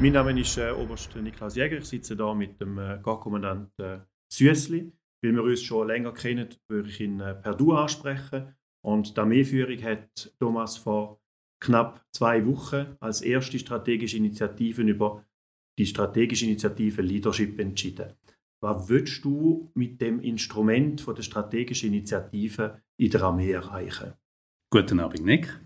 Mein Name ist äh, Oberst Niklas Jäger. Ich sitze hier mit dem äh, Garkommandant äh, Süssli. Weil wir uns schon länger kennen, würde ich ihn äh, per Du ansprechen. Und die Armeeführung hat Thomas vor knapp zwei Wochen als erste strategische Initiative über die strategische Initiative Leadership entschieden. Was willst du mit dem Instrument von der strategischen Initiative in der Armee erreichen? Guten Abend, Nick.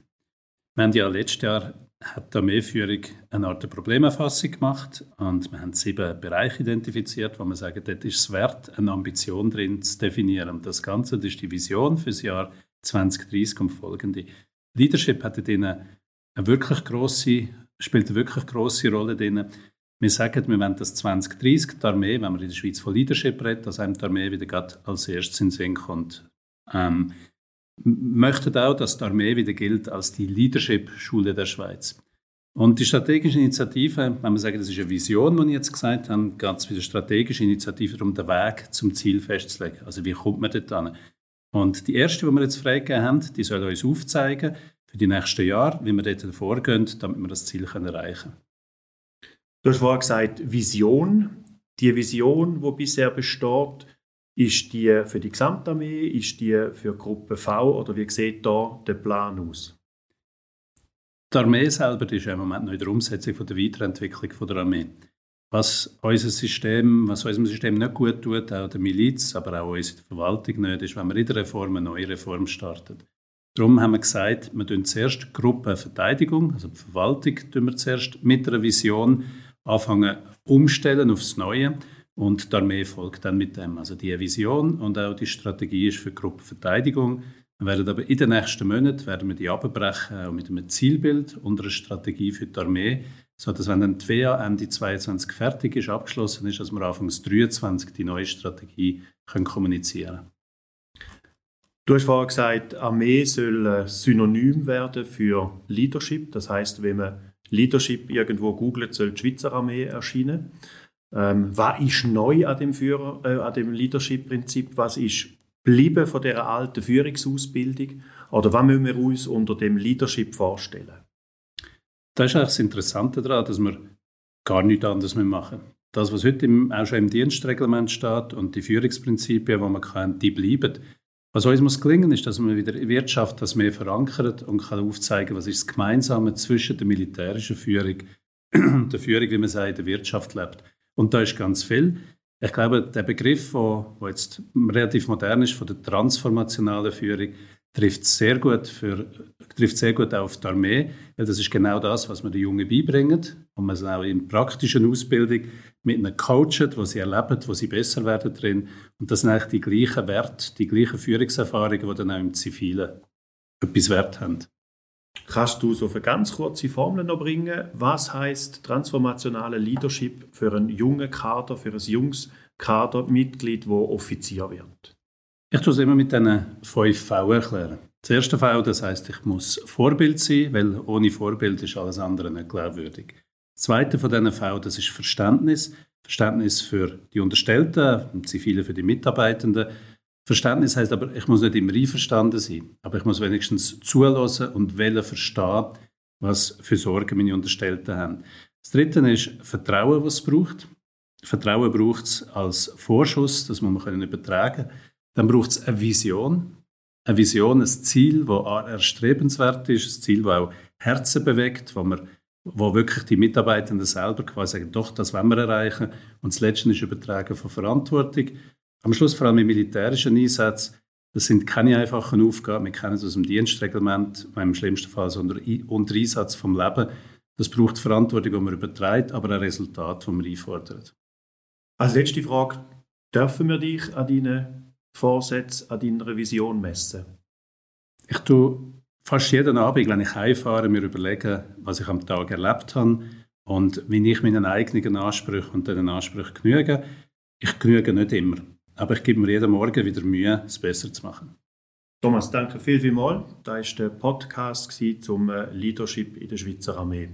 Wir haben ja letztes Jahr hat die Armeeführung eine Art Problemerfassung gemacht und wir haben sieben Bereiche identifiziert, wo wir sagen, dort ist es wert, eine Ambition drin zu definieren. Und das Ganze das ist die Vision für das Jahr 2030 und folgende. Leadership hat eine wirklich grosse, spielt eine wirklich grosse Rolle drin. Wir sagen, wir wollen das 2030, die Armee, wenn man in der Schweiz von Leadership redet, dass einem die Armee wieder als erstes in den Sinn kommt. Ähm, möchten auch, dass die Armee wieder gilt als die Leadership-Schule der Schweiz. Und die strategische Initiative, wenn wir sagen, das ist eine Vision, die ich jetzt gesagt habe, geht es bei der strategischen Initiative darum, den Weg zum Ziel festzulegen. Also wie kommt man dort an? Und die erste, die wir jetzt freigegeben haben, die soll uns aufzeigen für die nächsten Jahre, wie wir dort vorgehen, damit wir das Ziel erreichen können. Du hast vorhin gesagt, Vision. Die Vision, die bisher besteht, ist die für die Gesamtarmee, ist die für Gruppe V oder wie sieht da der Plan aus? Die Armee selber ist im Moment noch in der Umsetzung von der Weiterentwicklung von der Armee. Was unser System, was unserem System nicht gut tut, auch der Miliz, aber auch unsere Verwaltung nicht, ist, wenn wir in der Reform eine neue Reform starten. Darum haben wir gesagt, wir tun zuerst Gruppenverteidigung, also die Verwaltung, tun wir zuerst mit einer Vision anfangen umstellen aufs Neue und die Armee folgt dann mit dem. Also die Vision und auch die Strategie ist für Gruppenverteidigung. Wir werden aber in den nächsten Monaten werden wir die abbrechen, auch mit einem Zielbild und einer Strategie für die Armee, sodass wenn dann die WA Ende 2022 fertig ist, abgeschlossen ist, dass wir Anfang 2023 die neue Strategie können kommunizieren können. Du hast vorhin gesagt, Armee soll synonym werden für Leadership. Das heißt, wenn man Leadership irgendwo googelt, soll die Schweizer Armee erscheinen. Ähm, was ist neu an dem, äh, dem Leadership-Prinzip? Was ist geblieben von dieser alten Führungsausbildung? Oder was müssen wir uns unter dem Leadership vorstellen? Das ist eigentlich das Interessante daran, dass wir gar nichts anderes mehr machen. Das, was heute im, auch schon im Dienstreglement steht und die Führungsprinzipien, die man kann, die bleiben. Was uns muss gelingen, ist, dass man wieder Wirtschaft das mehr verankert und kann aufzeigen, was ist das Gemeinsame zwischen der militärischen Führung und der Führung, wie man sagt, der Wirtschaft lebt. Und da ist ganz viel. Ich glaube, der Begriff, der jetzt relativ modern ist, von der transformationalen Führung, trifft sehr gut, für, trifft sehr gut auf die Armee, weil das ist genau das, was wir den Jungen beibringen und man es auch in praktischen Ausbildung mit ihnen coachen, wo sie erleben, wo sie besser werden drin und das sind eigentlich die gleichen Werte, die gleichen Führungserfahrungen, die dann auch im Zivilen etwas wert haben. Kannst du so für ganz kurze Formeln noch bringen? Was heißt transformationale Leadership für einen jungen Kader, für ein junges Kadermitglied, wo Offizier wird? Ich tue es immer mit diesen fünf V erklären. Das erste V, das heißt, ich muss Vorbild sein, weil ohne Vorbild ist alles andere nicht glaubwürdig. Das zweite von diesen V, das ist Verständnis. Verständnis für die Unterstellten, im Zivilen für die Mitarbeitenden Verständnis heißt aber, ich muss nicht immer einverstanden sein, aber ich muss wenigstens zulassen und wollen verstehen, was für Sorgen meine Unterstellten haben. Das Dritte ist Vertrauen, was es braucht. Vertrauen braucht es als Vorschuss, das muss man übertragen können. Dann braucht es eine Vision. Eine Vision, ein Ziel, das erstrebenswert ist, ein Ziel, das auch Herzen bewegt, wo, man, wo wirklich die Mitarbeitenden selber quasi sagen, doch, das wollen wir erreichen. Und das Letzte ist Übertragen von Verantwortung. Am Schluss vor allem im militärischen Einsatz, das sind keine einfachen Aufgaben. Wir kennen es aus dem Dienstreglement, im schlimmsten Fall so unter, unter Einsatz vom Leben. Das braucht Verantwortung, die man überträgt, aber ein Resultat, das man einfordert. Als letzte Frage, dürfen wir dich an deinen Vorsätzen, an deiner Vision messen? Ich tue fast jeden Abend, wenn ich heimfahre, mir überlegen, was ich am Tag erlebt habe und wie ich meinen eigenen Ansprüchen und diesen Ansprüchen genüge. Ich genüge nicht immer. Aber ich gebe mir jeden Morgen wieder Mühe, es besser zu machen. Thomas, danke viel, viel mal. Das war der Podcast zum äh, Leadership in der Schweizer Armee.